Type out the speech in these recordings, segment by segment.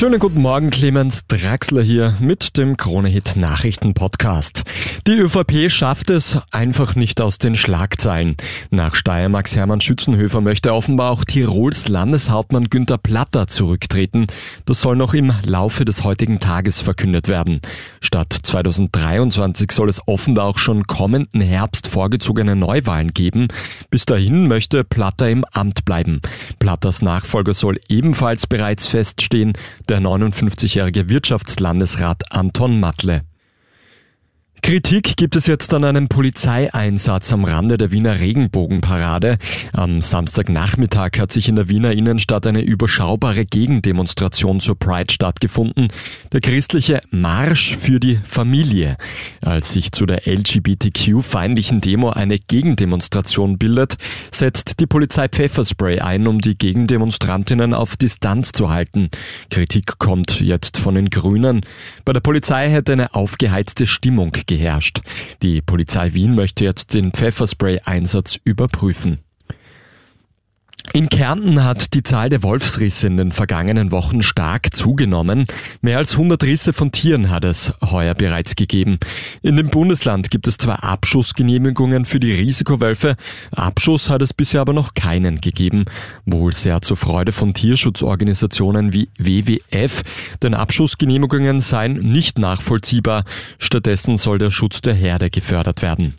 Schönen guten Morgen, Clemens Draxler hier mit dem Kronehit Nachrichten Podcast. Die ÖVP schafft es einfach nicht aus den Schlagzeilen. Nach Steiermarks Hermann Schützenhöfer möchte offenbar auch Tirols Landeshauptmann Günther Platter zurücktreten. Das soll noch im Laufe des heutigen Tages verkündet werden. Statt 2023 soll es offenbar auch schon kommenden Herbst vorgezogene Neuwahlen geben. Bis dahin möchte Platter im Amt bleiben. Platters Nachfolger soll ebenfalls bereits feststehen der 59-jährige Wirtschaftslandesrat Anton Matle. Kritik gibt es jetzt an einem Polizeieinsatz am Rande der Wiener Regenbogenparade. Am Samstagnachmittag hat sich in der Wiener Innenstadt eine überschaubare Gegendemonstration zur Pride stattgefunden. Der christliche Marsch für die Familie. Als sich zu der LGBTQ-feindlichen Demo eine Gegendemonstration bildet, setzt die Polizei Pfefferspray ein, um die Gegendemonstrantinnen auf Distanz zu halten. Kritik kommt jetzt von den Grünen. Bei der Polizei hätte eine aufgeheizte Stimmung geherrscht. Die Polizei Wien möchte jetzt den Pfefferspray-Einsatz überprüfen. In Kärnten hat die Zahl der Wolfsrisse in den vergangenen Wochen stark zugenommen. Mehr als 100 Risse von Tieren hat es heuer bereits gegeben. In dem Bundesland gibt es zwar Abschussgenehmigungen für die Risikowölfe, Abschuss hat es bisher aber noch keinen gegeben. Wohl sehr zur Freude von Tierschutzorganisationen wie WWF, denn Abschussgenehmigungen seien nicht nachvollziehbar. Stattdessen soll der Schutz der Herde gefördert werden.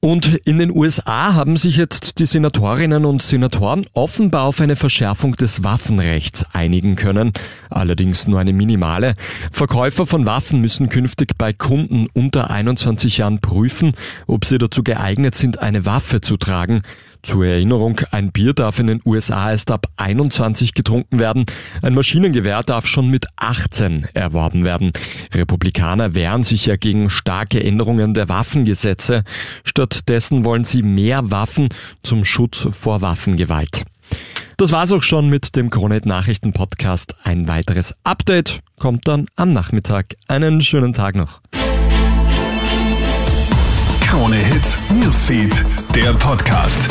Und in den USA haben sich jetzt die Senatorinnen und Senatoren offenbar auf eine Verschärfung des Waffenrechts einigen können, allerdings nur eine minimale. Verkäufer von Waffen müssen künftig bei Kunden unter 21 Jahren prüfen, ob sie dazu geeignet sind, eine Waffe zu tragen. Zur Erinnerung, ein Bier darf in den USA erst ab 21 getrunken werden, ein Maschinengewehr darf schon mit 18 erworben werden. Republikaner wehren sich ja gegen starke Änderungen der Waffengesetze. Stattdessen wollen sie mehr Waffen zum Schutz vor Waffengewalt. Das war's auch schon mit dem Kronet Nachrichten Podcast. Ein weiteres Update kommt dann am Nachmittag. Einen schönen Tag noch. Krone Hits, Newsfeed, der Podcast.